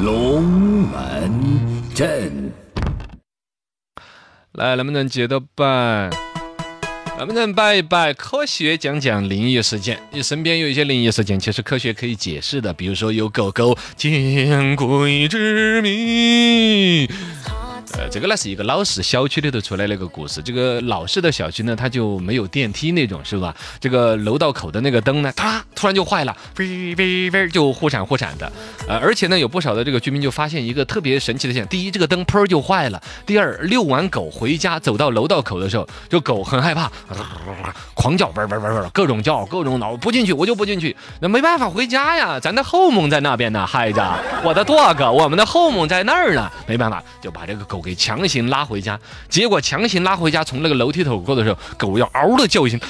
龙门阵。来，能不能接着摆？能不能拜一拜？科学讲讲灵异事件。你身边有一些灵异事件，其实科学可以解释的，比如说有狗狗见鬼之谜。呃，这个呢是一个老式小区里头出来的一个故事。这个老式的小区呢，它就没有电梯那种，是吧？这个楼道口的那个灯呢，它突然就坏了，哔哔哔就忽闪忽闪的。呃，而且呢，有不少的这个居民就发现一个特别神奇的现象：第一，这个灯砰就坏了；第二，遛完狗回家走到楼道口的时候，这狗很害怕，狂叫，各种叫，各种挠，不进去我就不进去。那没办法回家呀，咱的后门在那边呢，孩子，我的 dog，我们的后门在那儿呢，没办法，就把这个狗给强行拉回家。结果强行拉回家，从那个楼梯口过的时候，狗要嗷的叫一声。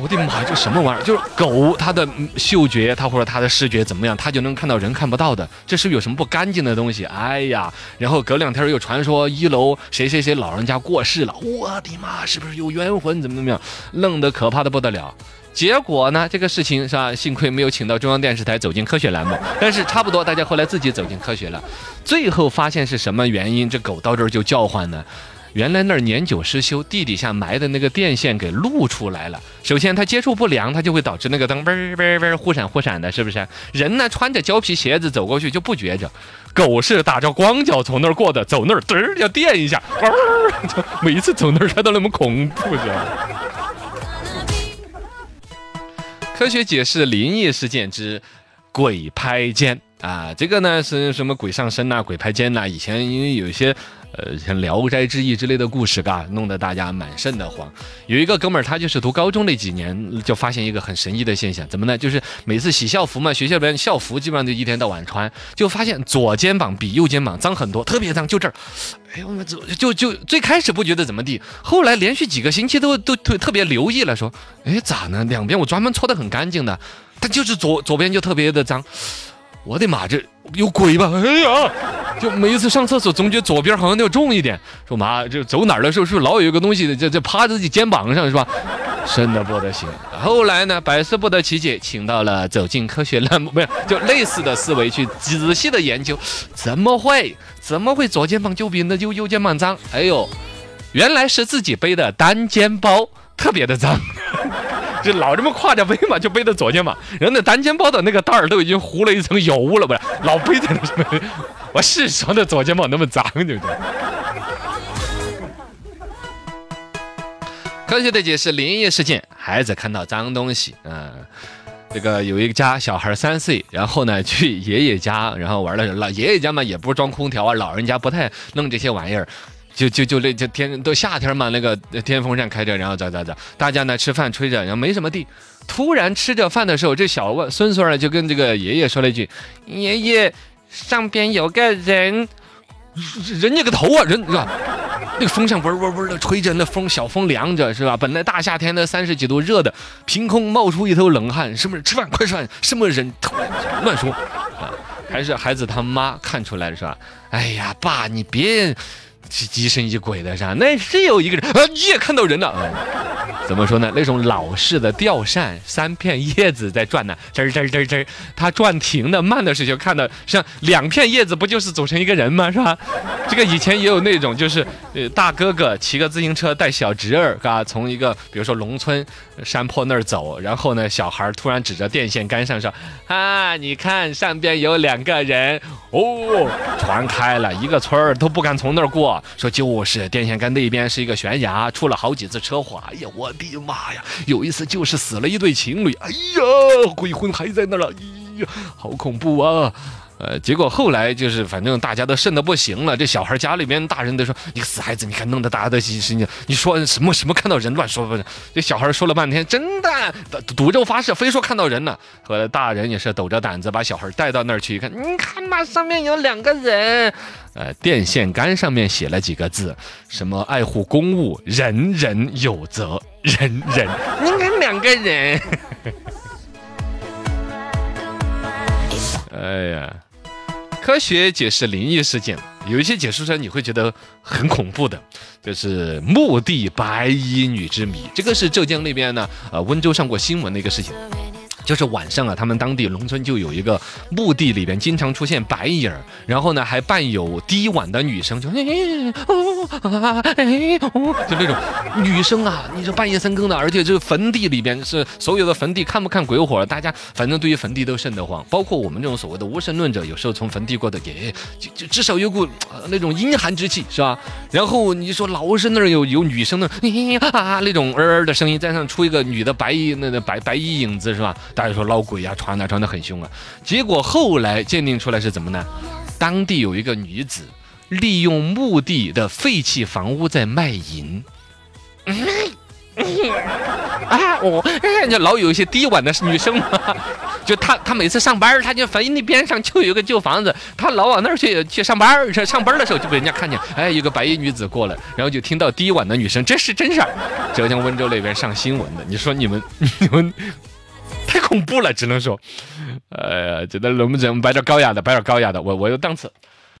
我的妈！这什么玩意儿？就是狗，它的嗅觉，它或者它的视觉怎么样，它就能看到人看不到的。这是不是有什么不干净的东西？哎呀！然后隔两天又传说一楼谁谁谁老人家过世了，我的妈！是不是有冤魂？怎么怎么样？愣得可怕的不得了。结果呢？这个事情是吧？幸亏没有请到中央电视台走进科学栏目，但是差不多大家后来自己走进科学了。最后发现是什么原因？这狗到这儿就叫唤呢？原来那儿年久失修，地底下埋的那个电线给露出来了。首先它接触不良，它就会导致那个灯嗡嗡嗡忽闪忽闪的，是不是？人呢穿着胶皮鞋子走过去就不觉着，狗是打着光脚从那儿过的，走那儿嘚儿要电一下，就每一次走那儿它都那么恐怖着。科学解释灵异事件之鬼拍肩啊，这个呢是什么鬼上身呐、鬼拍肩呐？以前因为有一些呃像《聊斋志异》之类的故事，嘎，弄得大家满身的慌。有一个哥们儿，他就是读高中那几年，就发现一个很神异的现象，怎么呢？就是每次洗校服嘛，学校里面校服基本上就一天到晚穿，就发现左肩膀比右肩膀脏很多，特别脏，就这儿。哎呦，我就就就最开始不觉得怎么地，后来连续几个星期都都特特别留意了，说，哎，咋呢？两边我专门搓得很干净的，但就是左左边就特别的脏。我的妈，这有鬼吧？哎呀，就每一次上厕所总觉得左边好像要重一点。说妈，就走哪儿的时候是不是老有一个东西这这趴自己肩膀上是吧？深的不得行。后来呢，百思不得其解，请到了走进科学栏目，没有就类似的思维去仔细的研究，怎么会怎么会左肩膀就比那右右肩膀脏？哎呦，原来是自己背的单肩包特别的脏。就老这么挎着背嘛，就背着左肩膀，人那单肩包的那个袋儿都已经糊了一层油污了，不是？老背在那上面？我是说那左肩膀那么脏，对不对？科学的解释：灵异事件，孩子看到脏东西，嗯，这个有一个家小孩三岁，然后呢去爷爷家，然后玩了，老爷爷家嘛也不装空调啊，老人家不太弄这些玩意儿。就就就那就天都夏天嘛，那个电风扇开着，然后咋咋咋，大家呢吃饭吹着，然后没什么地。突然吃着饭的时候，这小外孙孙儿就跟这个爷爷说了一句：“爷爷，上边有个人，人家个头啊，人是吧？那个风扇嗡嗡嗡的吹着，那风小风凉着是吧？本来大夏天的三十几度热的，凭空冒出一头冷汗，是不是？吃饭快吃饭，什么人？乱说啊！还是孩子他妈看出来了是吧？哎呀，爸，你别。是疑神疑鬼的是吧？那是有一个人啊，你也看到人了。怎么说呢？那种老式的吊扇，三片叶子在转呢，吱吱吱吱，它转停的慢的时候，就看到像两片叶子，不就是组成一个人吗？是吧？这个以前也有那种，就是呃大哥哥骑个自行车带小侄儿，嘎，从一个比如说农村山坡那儿走，然后呢，小孩突然指着电线杆上说：“啊，你看上边有两个人哦，传开了，一个村儿都不敢从那儿过。”说就是电线杆那边是一个悬崖，出了好几次车祸。哎呀，我的妈呀！有一次就是死了一对情侣。哎呀，鬼魂还在那儿了。哎呀，好恐怖啊！呃，结果后来就是，反正大家都瘆得不行了。这小孩家里面大人都说：“你个死孩子，你看弄得大家都心神经。你说什么什么看到人乱说不？”这小孩说了半天，真的赌咒发誓，非说看到人呢。后来大人也是抖着胆子把小孩带到那儿去一看，你看嘛，上面有两个人。呃，电线杆上面写了几个字，什么爱护公物，人人有责，人人。你看两个人。哎呀。科学解释灵异事件，有一些解说出来你会觉得很恐怖的，就是墓地白衣女之谜。这个是浙江那边呢，呃，温州上过新闻的一个事情。就是晚上啊，他们当地农村就有一个墓地里边经常出现白影儿，然后呢还伴有低婉的女声，就哎哦啊哎哦，就那种女生啊，你说半夜三更的，而且这个坟地里边是所有的坟地看不看鬼火，大家反正对于坟地都瘆得慌，包括我们这种所谓的无神论者，有时候从坟地过的，也就就至少有股、那种阴寒之气，是吧？然后你说老是那儿有有女生的啊那种儿儿的声音，再上出一个女的白衣那那白白衣影子是吧？大家说闹鬼呀、传啊传的很凶啊。结果后来鉴定出来是怎么呢？当地有一个女子利用墓地的废弃房屋在卖淫。啊，我哎，就老有一些低婉的女生嘛，就他，他每次上班他，就坟那边上就有一个旧房子，他老往那儿去去上班儿，去上班的时候就被人家看见，哎，有个白衣女子过来，然后就听到第一晚的女生，这是真事儿，浙江温州那边上新闻的，你说你们 你们太恐怖了，只能说，哎呀，觉得能不能摆点高雅的，摆点高雅的，我我有档次。